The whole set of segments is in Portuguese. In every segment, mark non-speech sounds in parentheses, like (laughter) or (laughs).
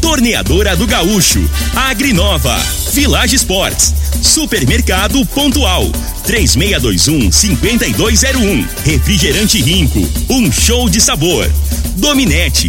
Torneadora do Gaúcho, Agrinova, Village Sports, Supermercado Pontual, 3621-5201, Refrigerante Rinco, um show de sabor. Dominete,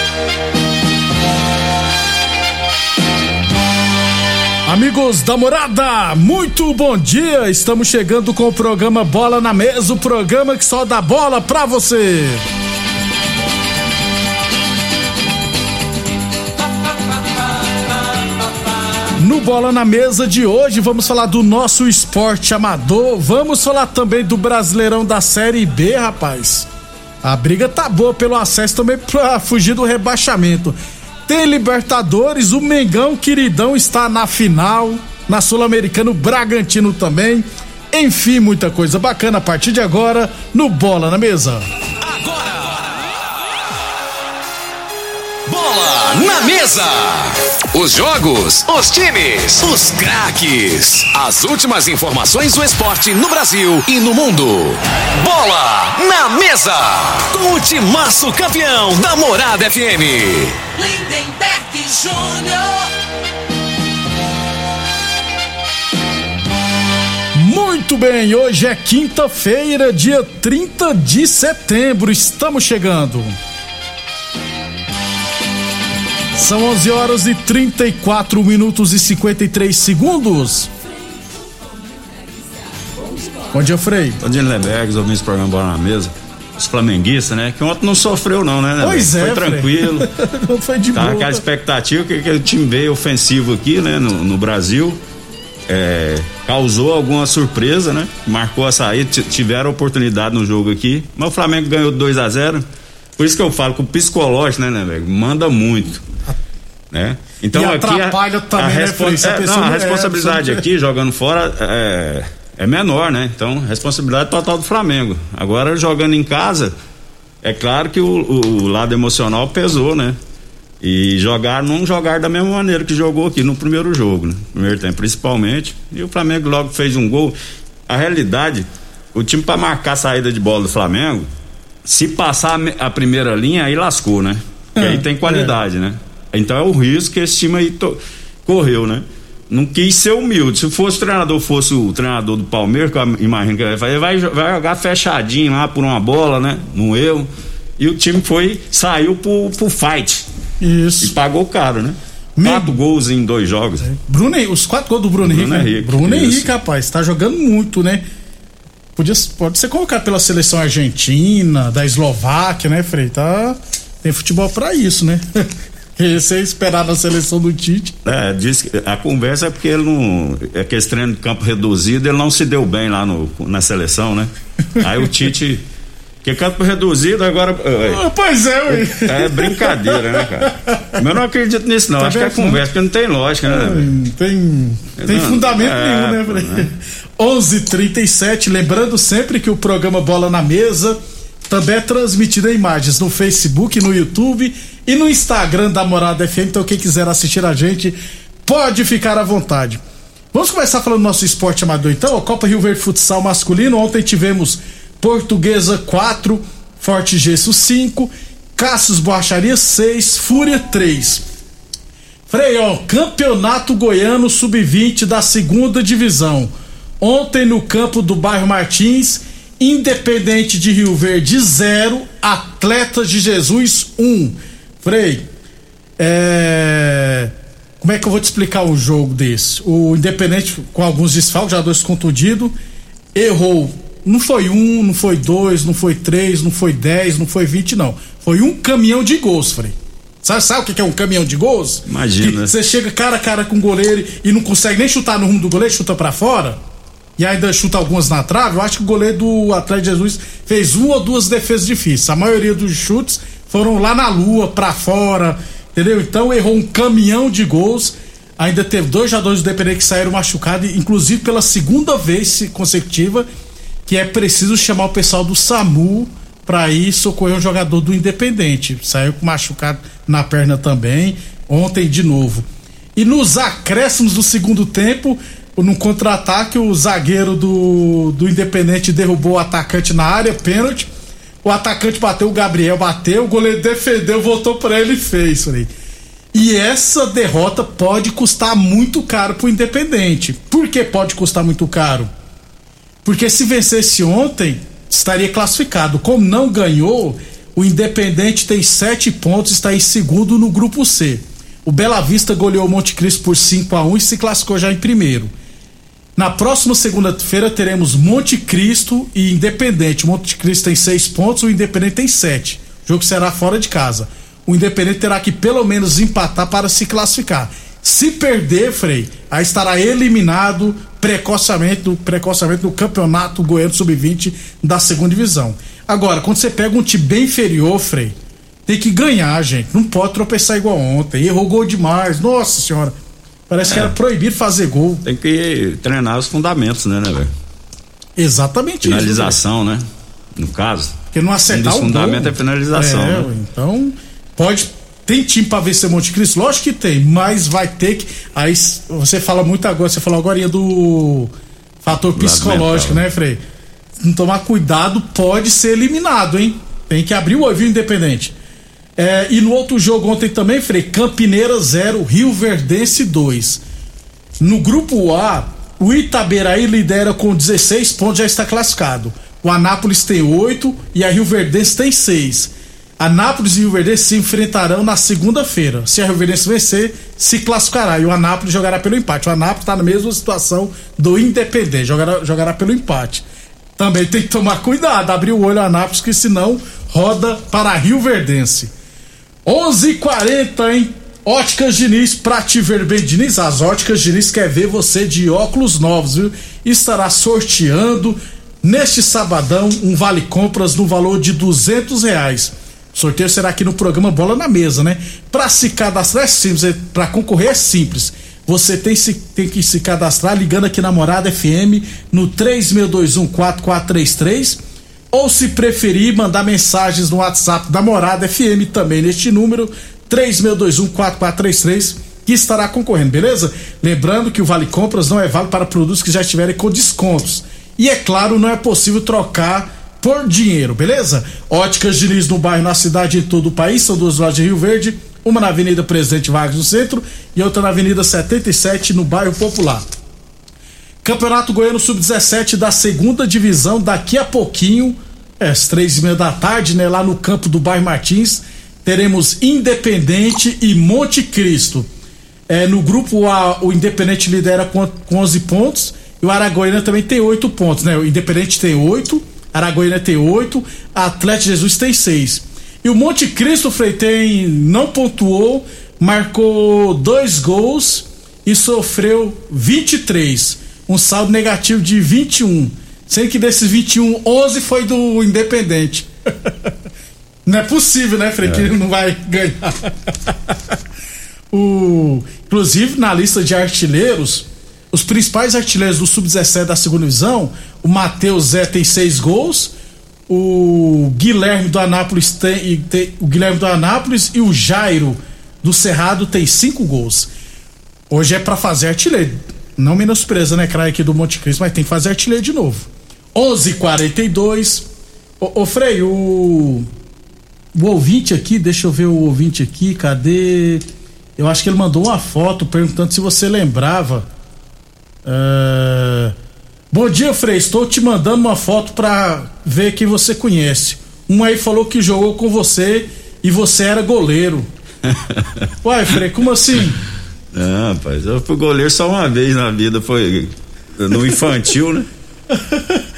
Amigos da morada, muito bom dia! Estamos chegando com o programa Bola na Mesa o programa que só dá bola pra você. No Bola na Mesa de hoje, vamos falar do nosso esporte amador. Vamos falar também do Brasileirão da Série B, rapaz. A briga tá boa pelo acesso também pra fugir do rebaixamento. Tem Libertadores, o Mengão queridão está na final. Na Sul-Americana, o Bragantino também. Enfim, muita coisa bacana a partir de agora no Bola na Mesa. Bola na mesa. Os jogos, os times, os craques. As últimas informações do esporte no Brasil e no mundo. Bola na mesa. Com o timaço campeão da Morada FM. Lindenberg Júnior. Muito bem, hoje é quinta-feira, dia 30 de setembro. Estamos chegando. São 11 horas e 34 minutos e 53 segundos. Bom dia, Frei. Bom dia, Lebergs, ouvindo esse programa Bola na Mesa. Os flamenguistas, né? Que ontem não sofreu, não, né? Pois é, Foi tranquilo. (laughs) Não foi de Tava boa. aquela expectativa que, que o time veio ofensivo aqui, né? No, no Brasil. É, causou alguma surpresa, né? Marcou a saída, tiveram oportunidade no jogo aqui. Mas o Flamengo ganhou 2 a 0 Por isso que eu falo que o psicológico, né, né, velho? Manda muito. Né? Então E aqui a- atrapalha a, também, né, a é, pessoa não, a é, responsabilidade pessoa- aqui, jogando fora, é, é menor, né? Então, responsabilidade total do Flamengo. Agora, jogando em casa, é claro que o, o- lado emocional pesou, né? E jogar, não jogar da mesma maneira que jogou aqui no primeiro jogo, né? Primeiro tempo, principalmente. E o Flamengo logo fez um gol. A realidade, o time para marcar a saída de bola do Flamengo, se passar a me- a primeira linha, aí lascou, né? Porque aí tem qualidade, né? Então é o risco que esse time aí correu, né? Não quis ser humilde. Se fosse o treinador, fosse o treinador do Palmeiras, que eu imagino que ele vai fazer, vai, vai jogar fechadinho lá por uma bola, né? No erro. E o time foi, saiu pro, pro fight. E Isso. pagou caro, né? Me- Quatro gols em dois jogos. Bruno, Henrique, os quatro gols do Bruno, Bruno Henrique. né? Henrique, Bruno isso. Henrique, rapaz, tá jogando muito, né? Podia, pode ser colocado pela seleção argentina, da Eslováquia, né, Frei? Tá, tem futebol pra isso, né? (laughs) Esse é esperar na seleção do Tite. É, diz que a conversa é porque ele não. É que esse treino de campo reduzido, ele não se deu bem lá no, na seleção, né? (laughs) Aí o Tite. Que campo reduzido agora. Ah, pois é, ué. É brincadeira, né, cara? Mas eu não acredito nisso, não. Tá Acho que é vendo? conversa, porque não tem lógica, né? Não tem, tem Não, fundamento é, nenhum, né, né? 11:37, (laughs) lembrando sempre que o programa Bola na Mesa também é transmitido em imagens no Facebook, no YouTube e no Instagram da Morada FM. Então quem quiser assistir a gente pode ficar à vontade. Vamos começar falando do nosso esporte amador então, a Copa Rio Verde Futsal masculino. Ontem tivemos Portuguesa 4, Forte Gesso 5, Cassius Borracharia 6, Fúria 3. Frei, ó, Campeonato Goiano Sub-20 da segunda divisão. Ontem no campo do bairro Martins, Independente de Rio Verde 0, Atletas de Jesus 1. Um. Frei, é. Como é que eu vou te explicar o jogo desse? O Independente com alguns desfalques, já dois contundidos. errou. Não foi um, não foi dois, não foi três, não foi dez, não foi vinte, não. Foi um caminhão de gols, Frei. Sabe, sabe o que é um caminhão de gols? Imagina. Que Você chega cara a cara com o goleiro e não consegue nem chutar no rumo do goleiro, chuta pra fora. E ainda chuta algumas na trave. Eu acho que o goleiro do Atlético Jesus fez uma ou duas defesas difíceis. A maioria dos chutes foram lá na lua, pra fora, entendeu? Então errou um caminhão de gols. Ainda teve dois jogadores do Independente que saíram machucados, inclusive pela segunda vez consecutiva, que é preciso chamar o pessoal do SAMU para ir socorrer um jogador do Independente. Saiu machucado na perna também, ontem de novo. E nos acréscimos do segundo tempo, no contra-ataque, o zagueiro do, do Independente derrubou o atacante na área, pênalti. O atacante bateu, o Gabriel bateu, o goleiro defendeu, voltou para ele e fez. Falei. E essa derrota pode custar muito caro pro Independente. Por que pode custar muito caro? Porque se vencesse ontem, estaria classificado. Como não ganhou, o Independente tem sete pontos, está em segundo no grupo C. O Bela Vista goleou o Monte Cristo por 5 a 1 e se classificou já em primeiro. Na próxima segunda-feira teremos Monte Cristo e Independente. Monte Cristo tem seis pontos, o Independente tem sete. O jogo será fora de casa. O Independente terá que pelo menos empatar para se classificar. Se perder, Frei, aí estará eliminado precocemente do, precocemente do Campeonato Goiano Sub-20 da segunda divisão. Agora, quando você pega um time bem inferior, Frei, tem que ganhar, gente. Não pode tropeçar igual ontem. Errou gol demais. Nossa senhora. Parece que era proibido fazer gol. Tem que treinar os fundamentos, né, né, velho? Exatamente isso. Finalização, né? No caso. Porque não acertar o dos gol. é finalização, É, né? Então, pode. Tem time pra vencer Monte Cristo? Lógico que tem, mas vai ter que. Aí você fala muito agora, você falou agora do fator psicológico, né, Frei? Não tomar cuidado, pode ser eliminado, hein? Tem que abrir o ouvido independente. É, e no outro jogo ontem também, Frei, Campineira 0, Rio Verdense 2. No grupo A, o Itaberaí lidera com 16 pontos, já está classificado. O Anápolis tem 8 e a Rio Verdense tem 6. Anápolis e Rio Verdense se enfrentarão na segunda-feira. Se a Rio Verdense vencer, se classificará. E o Anápolis jogará pelo empate. O Anápolis está na mesma situação do Independente, jogará, jogará pelo empate. Também tem que tomar cuidado, abrir o olho Anápolis, que senão roda para a Rio Verdense. 11:40 hein? Óticas Diniz, pra te ver bem, Diniz. As Óticas Diniz quer ver você de óculos novos, viu? Estará sorteando neste sabadão um vale compras no valor de duzentos reais. O sorteio será aqui no programa Bola na Mesa, né? Pra se cadastrar é simples, é- pra concorrer é simples. Você tem, se- tem que se cadastrar ligando aqui na Morada FM no 36214433 ou se preferir mandar mensagens no WhatsApp da Morada FM também neste número 36214433 que estará concorrendo, beleza? Lembrando que o Vale Compras não é válido para produtos que já estiverem com descontos. E é claro, não é possível trocar por dinheiro, beleza? Óticas Diniz no bairro, na cidade e em todo o país, são duas lojas de Rio Verde, uma na Avenida Presidente Vargas no centro e outra na Avenida 77 no bairro Popular. Campeonato Goiano Sub-17 da segunda divisão, daqui a pouquinho, às três e meia da tarde, né? Lá no campo do bairro Martins, teremos Independente e Monte Cristo. É, no grupo A, o Independente lidera com, com 11 pontos e o Aragoina também tem 8 pontos, né? O Independente tem 8, Aragoina tem 8, Atlético Jesus tem 6. E o Monte Cristo, Frei, tem, não pontuou, marcou dois gols e sofreu 23. Um saldo negativo de 21. Sendo que desses 21, 11 foi do Independente. não é possível, né, Frei, que ele não vai ganhar. o, inclusive, na lista de artilheiros, os principais artilheiros do Sub-17 da segunda divisão, o Matheus Zé tem seis gols, o Guilherme do Anápolis tem, tem- o Guilherme do Anápolis e o Jairo do Cerrado tem cinco gols. Hoje é pra fazer artilheiro. Não menospreza, né, craque aqui do Monte Cristo, mas tem que fazer artilheiro de novo. 11:42. Ô, ô Frei, o o ouvinte aqui, deixa eu ver o ouvinte aqui, cadê? Eu acho que ele mandou uma foto perguntando se você lembrava. É, Bom dia, Frei. Estou te mandando uma foto pra ver quem você conhece. Um aí falou que jogou com você e você era goleiro. (laughs) Uai, Frei, como assim? Não, rapaz, eu fui goleiro só uma vez na vida, foi no infantil, né? (laughs)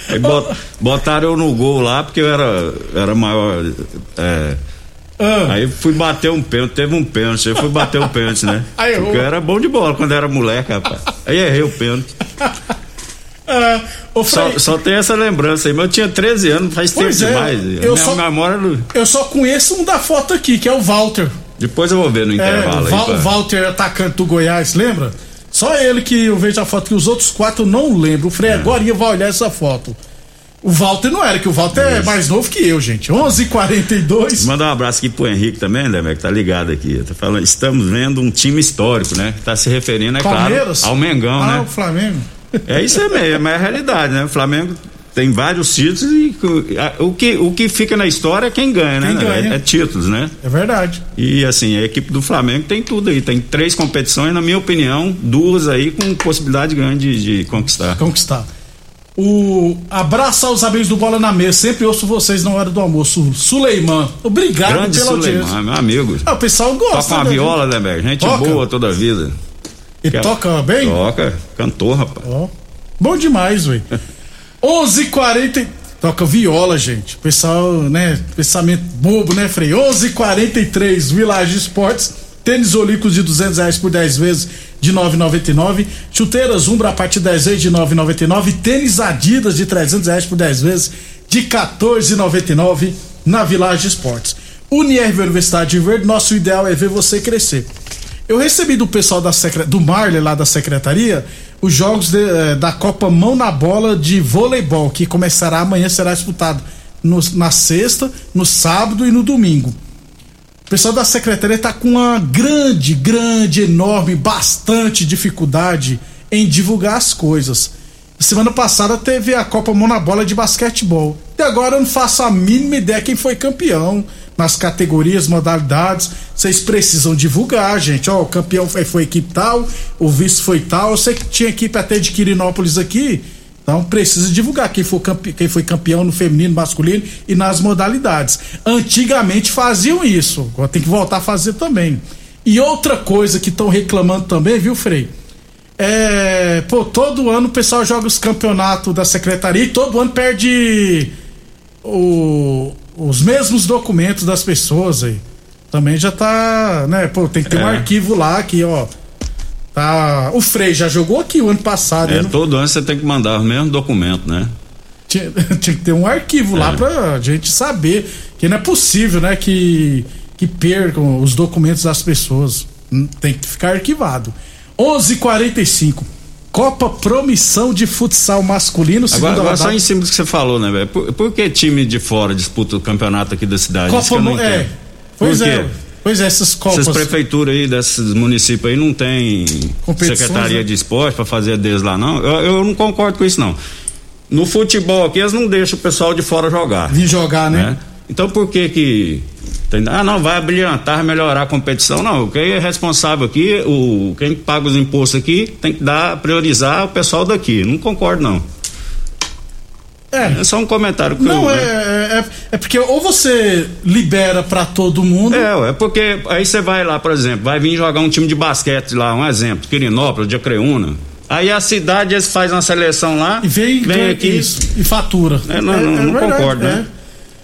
Aí bot, botaram eu no gol lá, porque eu era, era maior. É, Ah, aí fui bater um pênalti, teve um pênalti, eu fui bater o pênalti, né? Aí errou. Porque eu era bom de bola quando era moleque, rapaz. Aí errei o pênalti. (laughs) ah, Só, só tem essa lembrança aí, mas eu tinha 13 anos, faz tempo Pois é, demais. eu só- memória. eu só conheço um da foto aqui, que é o Walter. Depois eu vou ver no É, intervalo o Val- aí. Walter, atacante do Goiás, lembra? Só ele que eu vejo a foto, que os outros quatro não lembro. O Frei É. agora vai olhar essa foto. O Walter não era, que o Walter é mais novo que eu, gente. 11:42. Mandar um abraço aqui pro Henrique também, né, que tá ligado aqui. Tá falando, estamos vendo um time histórico, né? Que tá se referindo, é Palmeiras? claro, ao Mengão, ah, né? o Flamengo. É isso aí mesmo, é a realidade, né? O Flamengo tem vários títulos e a- o que, o que fica na história é quem ganha, né? Quem ganha. É, é títulos, né? É verdade. E assim, a equipe do Flamengo tem tudo aí, tem três competições, na minha opinião, duas aí com possibilidade grande de, de conquistar. Conquistar. O abraço aos amigos do Bola na Mesa. Sempre ouço vocês na hora do almoço. Suleiman. Obrigado Grande pela audiência. Suleiman, meu amigo. Ah, o pessoal gosta. Toca uma né, viola, né, velho? Gente Toca. boa toda a vida. E toca bem? Toca, cantor, rapaz. Ó, Bom demais, velho. (laughs) 11:40 Toca viola, gente. Pessoal, né? Pensamento bobo, né, Frei? 11:43 Village Esportes. Tênis olímpicos de 200 reais por 10 vezes de 9,99. Chuteiras Umbra a partir de 10 vezes de 9,99. Tênis Adidas de 300 reais por 10 vezes de 14,99 na Village Esportes. Unirv Universidade de Verde, nosso ideal é ver você crescer. Eu recebi do pessoal da secre... do Marley lá da secretaria os jogos de, eh, da Copa Mão na Bola de voleibol, que começará amanhã, será disputado no- na sexta, no sábado e no domingo. O pessoal da secretaria está com uma grande, grande, enorme, bastante dificuldade em divulgar as coisas. Semana passada teve a Copa Mão na Bola de basquetebol. E agora eu não faço a mínima ideia quem foi campeão nas categorias, modalidades. Vocês precisam divulgar, gente. Ó, o campeão foi, foi equipe tal, o vice foi tal. Eu sei que tinha equipe até de Quirinópolis aqui. Então precisa divulgar quem foi, campe... quem foi campeão no feminino, masculino e nas modalidades. Antigamente faziam isso, agora tem que voltar a fazer também. E outra coisa que estão reclamando também, viu, Frei? É. Pô, todo ano o pessoal joga os campeonatos da secretaria e todo ano perde o- os mesmos documentos das pessoas aí. Também já tá, né? Pô, tem que ter um É. arquivo lá aqui, ó. Tá. O Frei já jogou aqui o ano passado. É, não- todo ano você tem que mandar o mesmo documento, né? tinha, (laughs) tinha que ter um arquivo lá É. pra gente saber que não é possível, né, que que percam os documentos das pessoas. Hum, Tem que ficar arquivado. 11:45. Copa Promissão de Futsal Masculino, Agora, agora só em cima do que você falou, né, velho? Por, por que time de fora disputa o campeonato aqui da cidade? Copa não é. entendo. Pois Por é. quê? Pois é, essas copas. Essas prefeituras aí, desses municípios aí, não tem secretaria né? de esporte pra fazer deles lá, não? Eu, eu não concordo com isso, não. No futebol aqui, eles não deixam o pessoal de fora jogar. Vir jogar, né? né? Então por que que ah não vai brilhantar, vai melhorar a competição não quem é responsável aqui o quem paga os impostos aqui tem que dar priorizar o pessoal daqui não concordo não É. é só um comentário que Não, eu, é, é, é porque ou você libera pra todo mundo. É, é porque aí você vai lá, por exemplo, vai vir jogar um time de basquete lá, um exemplo, Quirinópolis, de Acreúna. Aí a cidade eles fazem uma seleção lá, E vem, vem aqui. isso, e fatura. É, não, não, não concordo, né?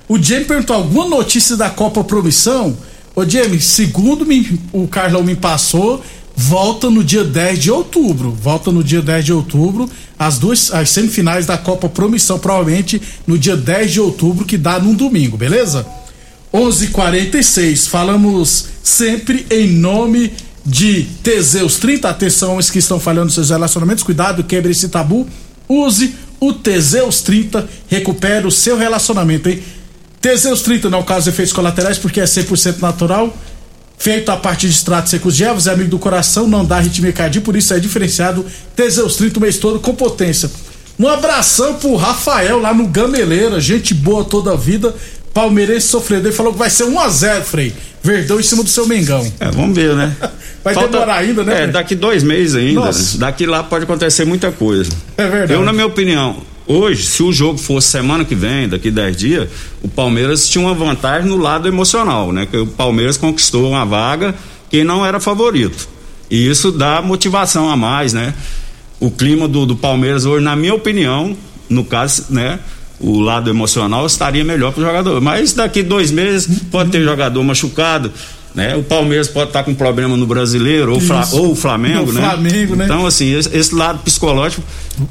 O Jamie perguntou alguma notícia da Copa Promissão? Ô Jamie, segundo me- o Carlão me passou, volta no dia 10 de outubro. Volta no dia 10 de outubro, as duas as semifinais da Copa Promissão, provavelmente no dia 10 de outubro, que dá num domingo, beleza? 11:46. Falamos sempre em nome de Teseus 30. Atenção, os que estão falhando seus relacionamentos, cuidado, quebre esse tabu. Use o Teseus 30, recupere o seu relacionamento, hein? Teseus 30 não causa efeitos colaterais porque é 100% natural. Feito a partir de extratos secos de ervas, é amigo do coração, não dá arritmia cardíaca, por isso é diferenciado. Teseus 30 o mês todo com potência. Um abração pro Rafael lá no Gameleira, gente boa toda a vida. Palmeirense sofredor, falou que vai ser 1x0, Frei. Verdão em cima do seu Mengão. É, vamos ver, né? (laughs) Vai demorar ainda, né, É, daqui dois meses ainda. Nossa. Daqui lá pode acontecer muita coisa. É verdade. Eu, na minha opinião, hoje, se o jogo fosse semana que vem, daqui 10 dias, o Palmeiras tinha uma vantagem no lado emocional, né? Que o Palmeiras conquistou uma vaga que não era favorito. E isso dá motivação a mais, né? O clima do, do Palmeiras hoje, na minha opinião, no caso, né? O lado emocional estaria melhor para o jogador. Mas daqui dois meses pode ter jogador machucado, né? O Palmeiras pode estar com problema no brasileiro, ou, Fla, ou o Flamengo, né? Flamengo, né? Então, assim, esse, esse lado psicológico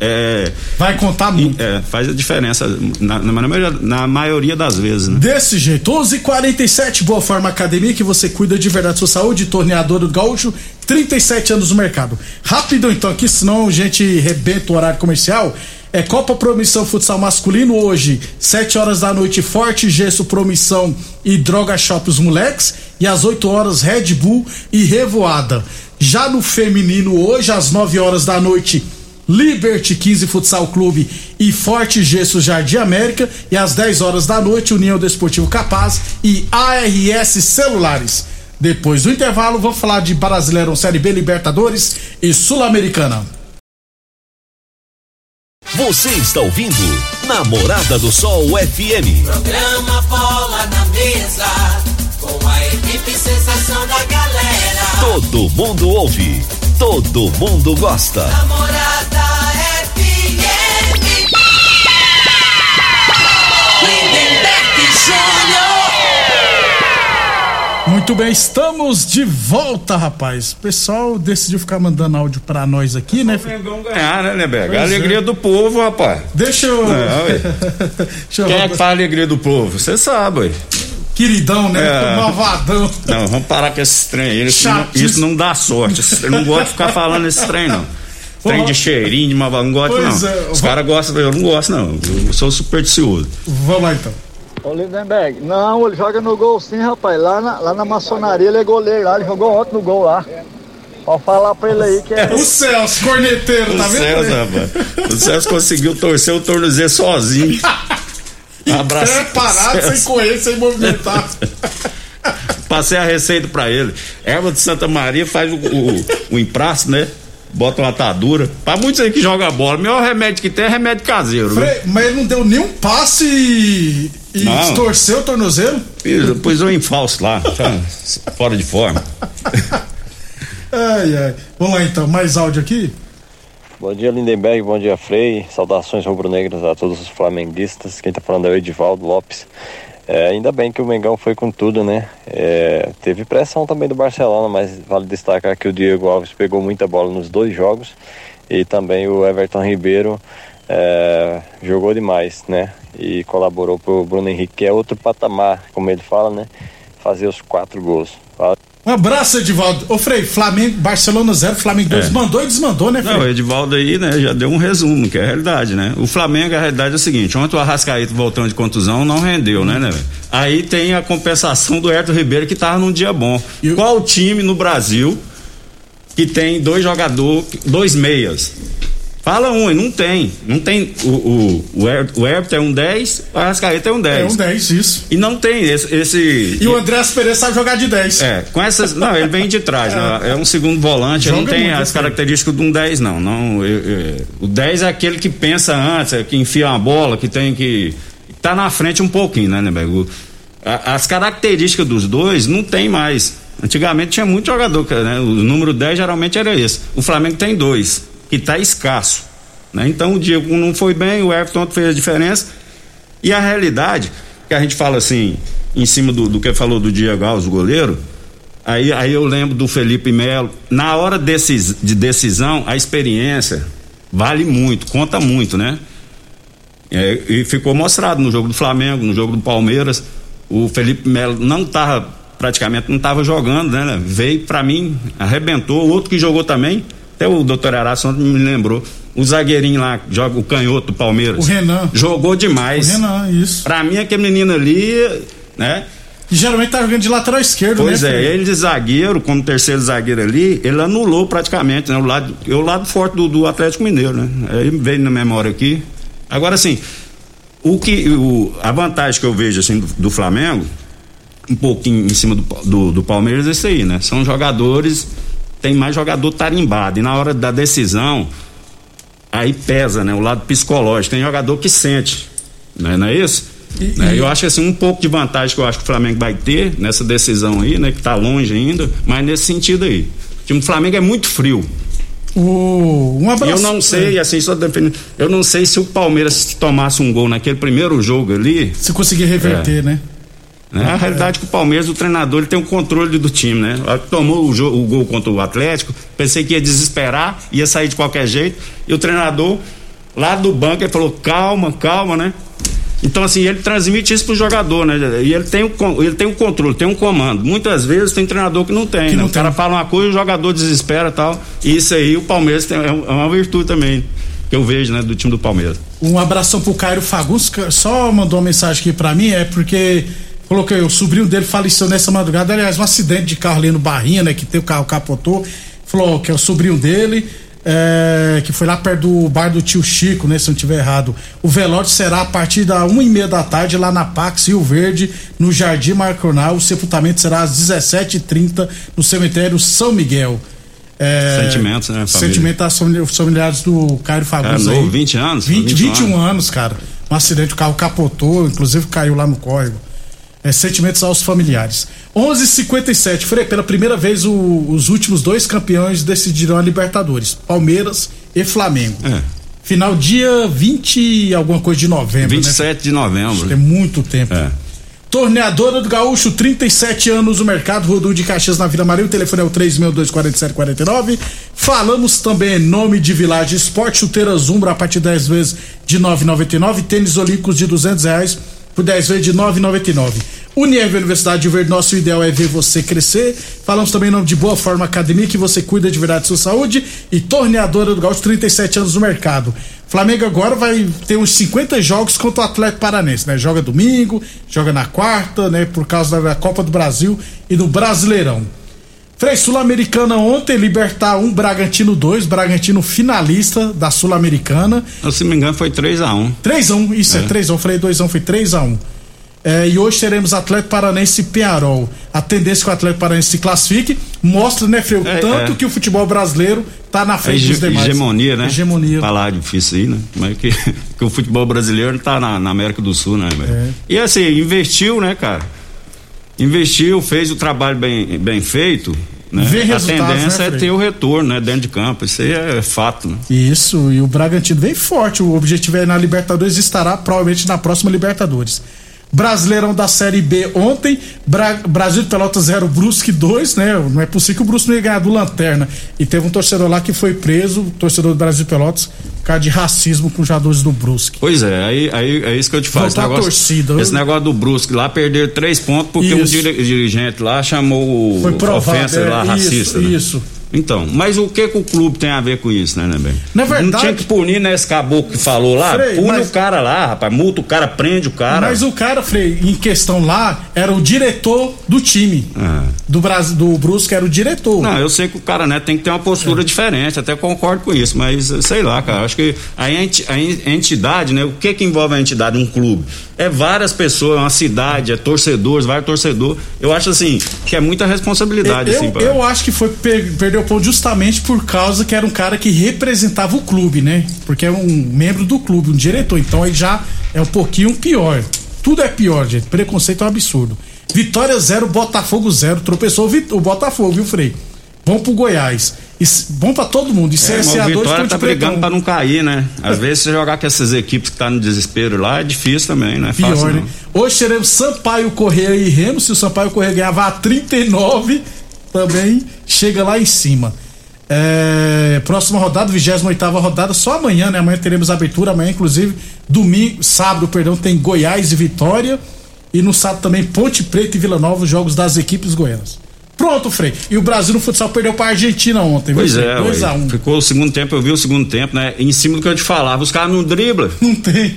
é, Vai contar muito. é, faz a diferença na, na maioria, na maioria das vezes, né? Desse jeito, 11:47 Boa Forma Academia, que você cuida de verdade da sua saúde, torneador do Gaúcho, 37 anos no mercado. Rápido então aqui, senão a gente rebenta o horário comercial. É Copa Promissão Futsal Masculino hoje, 7 horas da noite, Forte Gesso Promissão e Droga Shop os moleques. E às 8 horas, Red Bull e Revoada. Já no feminino hoje, às 9 horas da noite, Liberty 15 Futsal Clube e Forte Gesso Jardim América. E às 10 horas da noite, União Desportivo Capaz e ARS Celulares. Depois do intervalo, vou falar de Brasileirão Série B, Libertadores e Sul-Americana. Você está ouvindo Namorada do Sol FM. Programa Bola na Mesa, com a equipe sensação da galera. Todo mundo ouve, todo mundo gosta. Namorada FM. Lindenberg Júnior. Muito bem, estamos de volta, rapaz. O pessoal decidiu ficar mandando áudio pra nós aqui, né? Mengão ganhar, né, Neberg? A Pois é. alegria do povo, rapaz. Deixa eu. É, ué. (laughs) Deixa eu. Quem é que faz a alegria do povo? Você sabe, ué. Queridão, né? É. Malvadão. Não, vamos parar com esses trem aí. Isso, não, isso não dá sorte. Eu não gosto de ficar falando esse trem, não. (laughs) Trem de cheirinho, de malvado, não gosto, Pois não. é, Os caras gostam, eu não gosto, não. Eu sou supersticioso. Vamos lá então. Ô Lindenberg, não, ele joga no gol sim, rapaz. Lá na, lá na maçonaria ele é goleiro lá, ele jogou ontem no gol lá. Pode falar pra ele aí que é. O Celso, corneteiro, tá o vendo? Celso, rapaz. O Celso conseguiu torcer o tornozelo sozinho. (laughs) Abraço pé parado, Celso. sem correr, sem movimentar. Passei a receita pra ele. Erva de Santa Maria faz o, o, o emprasto, né? Bota uma atadura. Pra muitos aí que jogam bola, o melhor remédio que tem é remédio caseiro, né? Frei, mas ele não deu nenhum passe e, e torceu o tornozelo? Pus um em falso lá, (laughs) fora de forma. (laughs) Ai, ai. Vamos lá então, mais áudio aqui? Bom dia, Lindenberg. Bom dia, Frei. Saudações rubro-negras a todos os flamenguistas. Quem tá falando é o Edivaldo Lopes. É, ainda bem que o Mengão foi com tudo, né? É, teve pressão também do Barcelona, mas vale destacar que o Diego Alves pegou muita bola nos dois jogos e também o Everton Ribeiro é, jogou demais, né? E colaborou pro Bruno Henrique, que é outro patamar, como ele fala, né? Fazer os quatro gols. Um abraço, Edivaldo. Ô, Frei, Flamengo, Barcelona 0, Flamengo 2. É. Mandou e desmandou, né, Frei? Não, o Edivaldo aí, né, já deu um resumo, que é a realidade, né? O Flamengo, a realidade é o seguinte, ontem o Arrascaeta voltando de contusão não rendeu, né, né? velho? Aí tem a compensação do Herto Ribeiro que tava num dia bom. E o- Qual time no Brasil que tem dois jogadores, dois meias? Fala um, e não tem. Não tem. O, o, o, Her- o Herto é um 10, o Arrascaeta é um 10. É um 10, isso. E não tem esse. esse E o André Pereira sabe jogar de 10. é, com essas. Não, ele vem de trás, (laughs) né? É um segundo volante, ele não tem as né? características de um 10, não. não eu- eu- o 10 é aquele que pensa antes, é que enfia uma bola, que tem que. tá na frente um pouquinho, né, Neberg? A- As características dos dois não tem mais. Antigamente tinha muito jogador, né? O número 10 geralmente era esse. O Flamengo tem dois, que tá escasso. Né? Então o Diego não foi bem, o Everton fez a diferença. E a realidade, que a gente fala assim, em cima do, do que falou do Diego Alves, o goleiro, aí, aí eu lembro do Felipe Melo. Na hora de decisão, a experiência vale muito, conta muito, né? É, e ficou mostrado no jogo do Flamengo, no jogo do Palmeiras. O Felipe Melo não estava, praticamente não estava jogando, né? Veio para mim, arrebentou. O outro que jogou também, até o doutor Araço me lembrou. O zagueirinho lá, joga o canhoto do Palmeiras. O Renan. Jogou O demais. Renan, isso. Pra mim, aquele menino ali, né? E geralmente tá jogando de lateral esquerdo, Pois né? é, Frei? ele de zagueiro, como terceiro zagueiro ali, ele anulou praticamente, né? O lado, é o lado forte do, do Atlético Mineiro, né? Aí veio na memória aqui. Agora, assim, o que, o, a vantagem que eu vejo, assim, do, do Flamengo, um pouquinho em cima do, do, do Palmeiras, é isso aí, né? São jogadores, tem mais jogador tarimbado, e na hora da decisão, aí pesa, né? O lado psicológico, tem jogador que sente, né? Não é isso? E- Né? e- Eu acho assim, um pouco de vantagem que eu acho que o Flamengo vai ter nessa decisão aí, né? Que tá longe ainda, mas nesse sentido aí. O time do Flamengo é muito frio. O, um abraço. Eu não sei, assim, só defendendo. Eu não sei se o Palmeiras tomasse um gol naquele primeiro jogo ali. Se conseguir reverter, né? Né? A realidade é que o Palmeiras, o treinador, ele tem o controle do time, né? Tomou o, jo- o gol contra o Atlético, pensei que ia desesperar, ia sair de qualquer jeito, e o treinador, lá do banco, ele falou: calma, calma, né? Então, assim, ele transmite isso pro jogador, né? E ele tem o, ele tem o controle, tem um comando. Muitas vezes tem treinador que não tem, Que né? não o cara tem. fala uma coisa, o jogador desespera e tal. E isso aí, o Palmeiras tem, é um- é uma virtude também, que eu vejo, né, do time do Palmeiras. Um abração pro Cairo Fagundes, só mandou uma mensagem aqui pra mim, é porque coloquei, o sobrinho dele faleceu nessa madrugada, aliás, um acidente de carro ali no Barrinha, né, que tem o carro capotou, falou que é o sobrinho dele, é, que foi lá perto do bar do tio Chico, né, se eu não tiver errado. O velório será a partir da uma e meia da tarde lá na Pax Rio Verde, no Jardim Marconal, o sepultamento será às 17h30 no cemitério São Miguel. É, Sentimentos, né, família? Sentimento às famili- os familiares do Cairo Fagundes aí. novo, 20 anos? 20, 21 21 anos, cara. Um acidente, o carro capotou, inclusive caiu lá no córrego. É, sentimentos aos familiares. 11:57 Frei, pela primeira vez o- os últimos dois campeões decidirão a Libertadores, Palmeiras e Flamengo. É. Final dia 20 e alguma coisa de novembro, 27 de novembro. né? É muito tempo. É. Torneadora do Gaúcho, 37 anos no mercado, Rodul de Caxias na Vila Maria, o telefone é o 3624749. Falamos também em nome de Village Esporte, chuteiras Umbra a partir de 10 vezes de 9,99, tênis olímpicos de 200 reais por 10 vezes de 9,99. Unirv Universidade de Verde, nosso ideal é ver você crescer. Falamos também em nome de Boa Forma Academia, que você cuida de verdade da sua saúde. E Torneadora do Gaúcho, 37 anos no mercado. Flamengo agora vai ter uns 50 jogos contra o Atlético Paranense, né? Joga domingo, joga na quarta, né? Por causa da Copa do Brasil e do Brasileirão. Frei, Sul-Americana ontem, Libertar 1, Bragantino 2, Bragantino finalista da Sul-Americana. Se não me engano, foi 3x1. 3x1, isso é, 3x1, falei 2x1, foi 3x1. É, e hoje teremos Atlético Paranense e Penharol. A tendência que o Atlético Paranense se classifique mostra, né, Freio, É, tanto é. que o futebol brasileiro tá na frente hege- dos demais. hegemonia, né? Hegemonia. Falar difícil aí, né? Mas que, (laughs) que o futebol brasileiro tá na, na América do Sul, né, velho? É. E assim, investiu, né, cara? Investiu, fez o trabalho bem, bem feito. Né? A resultados, tendência né, é ter o retorno, né, dentro de campo. Isso aí é fato, né? Isso, e o Bragantino vem forte. O objetivo é ir na Libertadores e estará provavelmente na próxima Libertadores. Brasileirão da Série B ontem, Bra- Brasil de Pelotas 0, Brusque 2, né? Não é possível que o Brusque não ia ganhar do Lanterna. E teve um torcedor lá que foi preso, torcedor do Brasil de Pelotas, por causa de racismo com os jogadores do Brusque. Pois é, aí, aí é isso que eu te falo. Esse negócio, torcida. esse negócio do Brusque lá, perder três pontos porque um Isso. diri- dirigente lá chamou Foi provado, ofensa é, lá, isso, racista. né? Então, mas o que que o clube tem a ver com isso, né, né, bem? Na verdade- Não tinha que punir, né, esse caboclo que falou lá? Frei, Pune mas- o cara lá, rapaz, multa o cara, prende o cara. Mas o cara, Frei, em questão lá, era o diretor do time. Ah. Do Brasil, do Brusque era o diretor. Não, eu sei que o cara, né, tem que ter uma É. postura diferente, até concordo com isso, mas eh, sei lá, cara, acho que a, enti- a en- entidade, né, o que que envolve a entidade, um clube? É várias pessoas, é uma cidade, é torcedores, vários torcedores. Eu acho assim, que é muita responsabilidade, eu, assim, pra- eu acho que foi per, perdeu ponto justamente por causa que era um cara que representava o clube, né? Porque é um membro do clube, um diretor. Então aí já é um pouquinho pior. Tudo é pior, gente. Preconceito é um absurdo. Vitória zero, Botafogo zero. Tropeçou o, Botafogo, viu, Frei? Vão pro Goiás. S- bom pra todo mundo. E É, mas CSA o 2 Vitória tá brigando pra não cair, né? Às vezes você jogar com essas equipes que tá no desespero lá é difícil também, não é Pior, fácil. né? Hoje teremos Sampaio Correia e Remo. Se o Sampaio Correia ganhava a 39, também chega lá em cima. É, próxima rodada, 28 rodada, só amanhã, né? Amanhã teremos abertura, amanhã, inclusive, domingo, sábado, perdão, tem Goiás e Vitória. E no sábado também Ponte Preta e Vila Nova, os jogos das equipes goianas. Pronto, Frei. E o Brasil no futsal perdeu pra Argentina ontem, Pois viu? é, 2 ué. a 1 um. ficou o segundo tempo, eu vi o segundo tempo, né? Em cima do que eu te falava, os caras não driblam. Não tem.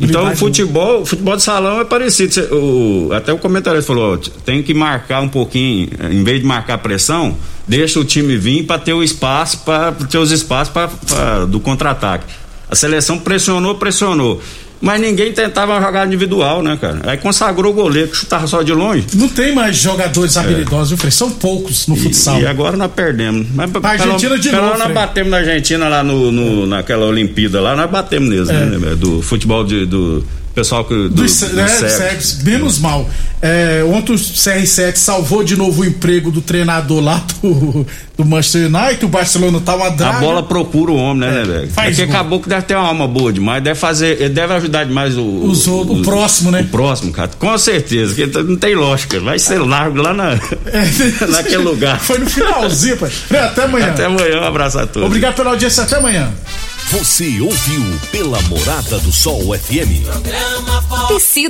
Então o futebol, o futebol de salão é parecido. O- até o comentarista falou, ó, tem que marcar um pouquinho, eh, em vez de marcar pressão, deixa o time vir para ter o espaço, para ter os espaços pra, pra- do contra-ataque. A seleção pressionou, pressionou. Mas ninguém tentava jogar individual, né, cara? Aí consagrou o goleiro que chutava só de longe. Não tem mais jogadores habilidosos, viu, Frei? São poucos no futsal. E agora nós perdemos. Mas A Argentina de pelo novo, nós Frei. batemos na Argentina lá no, no- naquela Olimpíada lá, nós batemos neles, É. né? Do futebol de, do, pessoal que, do, Do, do né. Sérgio, menos mal. É, ontem o CR7 salvou de novo o emprego do treinador lá do, do Manchester United. O Barcelona tá uma A draga. bola procura o homem, né, né, velho? faz É que gol. acabou que deve ter uma alma boa demais, deve fazer, ele deve ajudar demais o. Os outros- o próximo, né? O próximo, cara. Com certeza, que não tem lógica. Vai ser largo lá na, É. (laughs) naquele lugar. Foi no finalzinho, pai. Até amanhã. Até amanhã, um abraço a todos. Obrigado pela audiência, até amanhã. Você ouviu pela Morada do Sol FM. Programa